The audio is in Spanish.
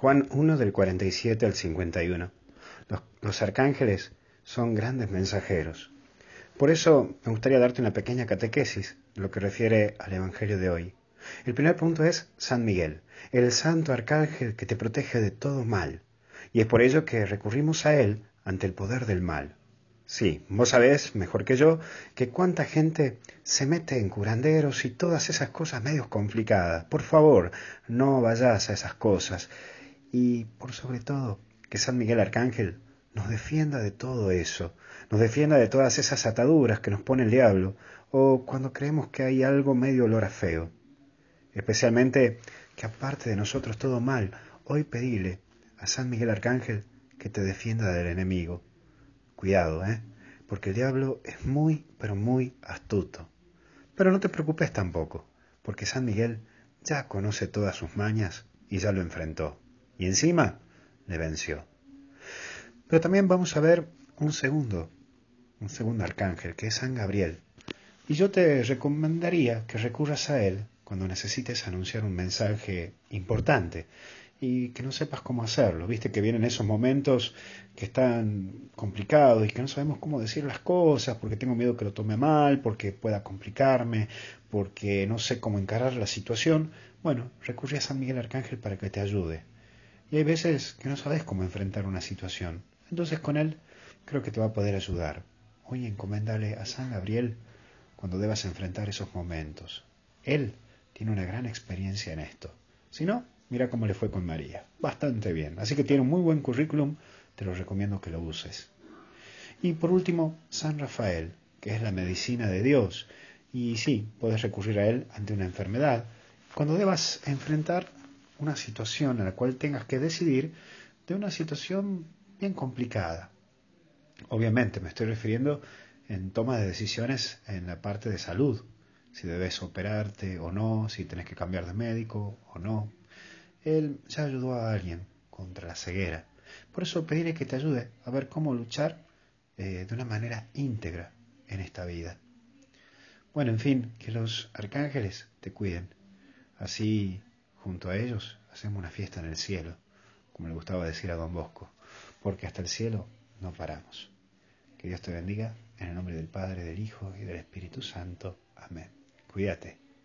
Juan 1 del 47 al 51. Los, los arcángeles son grandes mensajeros. Por eso me gustaría darte una pequeña catequesis lo que refiere al Evangelio de hoy. El primer punto es San Miguel, el santo arcángel que te protege de todo mal. Y es por ello que recurrimos a él ante el poder del mal. Sí, vos sabés, mejor que yo, que cuánta gente se mete en curanderos y todas esas cosas medio complicadas. Por favor, no vayas a esas cosas. Y por sobre todo, que San Miguel Arcángel nos defienda de todo eso, nos defienda de todas esas ataduras que nos pone el diablo, o cuando creemos que hay algo medio olor a feo. Especialmente que aparte de nosotros todo mal, hoy pedile a San Miguel Arcángel que te defienda del enemigo. Cuidado, ¿eh? Porque el diablo es muy, pero muy astuto. Pero no te preocupes tampoco, porque San Miguel ya conoce todas sus mañas y ya lo enfrentó. Y encima le venció. Pero también vamos a ver un segundo, un segundo arcángel, que es San Gabriel. Y yo te recomendaría que recurras a él cuando necesites anunciar un mensaje importante y que no sepas cómo hacerlo. Viste que vienen esos momentos que están complicados y que no sabemos cómo decir las cosas porque tengo miedo que lo tome mal, porque pueda complicarme, porque no sé cómo encarar la situación. Bueno, recurre a San Miguel Arcángel para que te ayude. Y hay veces que no sabes cómo enfrentar una situación. Entonces con él creo que te va a poder ayudar. Hoy encomendale a San Gabriel cuando debas enfrentar esos momentos. Él tiene una gran experiencia en esto. Si no, Mira cómo le fue con María. Bastante bien. Así que tiene un muy buen currículum. Te lo recomiendo que lo uses. Y por último, San Rafael, que es la medicina de Dios. Y sí, puedes recurrir a él ante una enfermedad. Cuando debas enfrentar una situación en la cual tengas que decidir de una situación bien complicada. Obviamente me estoy refiriendo en toma de decisiones en la parte de salud, si debes operarte o no, si tienes que cambiar de médico o no, él ya ayudó a alguien contra la ceguera. Por eso pediré que te ayude a ver cómo luchar eh, de una manera íntegra en esta vida. Bueno, en fin, que los arcángeles te cuiden. Así, junto a ellos, hacemos una fiesta en el cielo, como le gustaba decir a don Bosco, porque hasta el cielo no paramos. Que Dios te bendiga, en el nombre del Padre, del Hijo y del Espíritu Santo. Amén. Cuídate.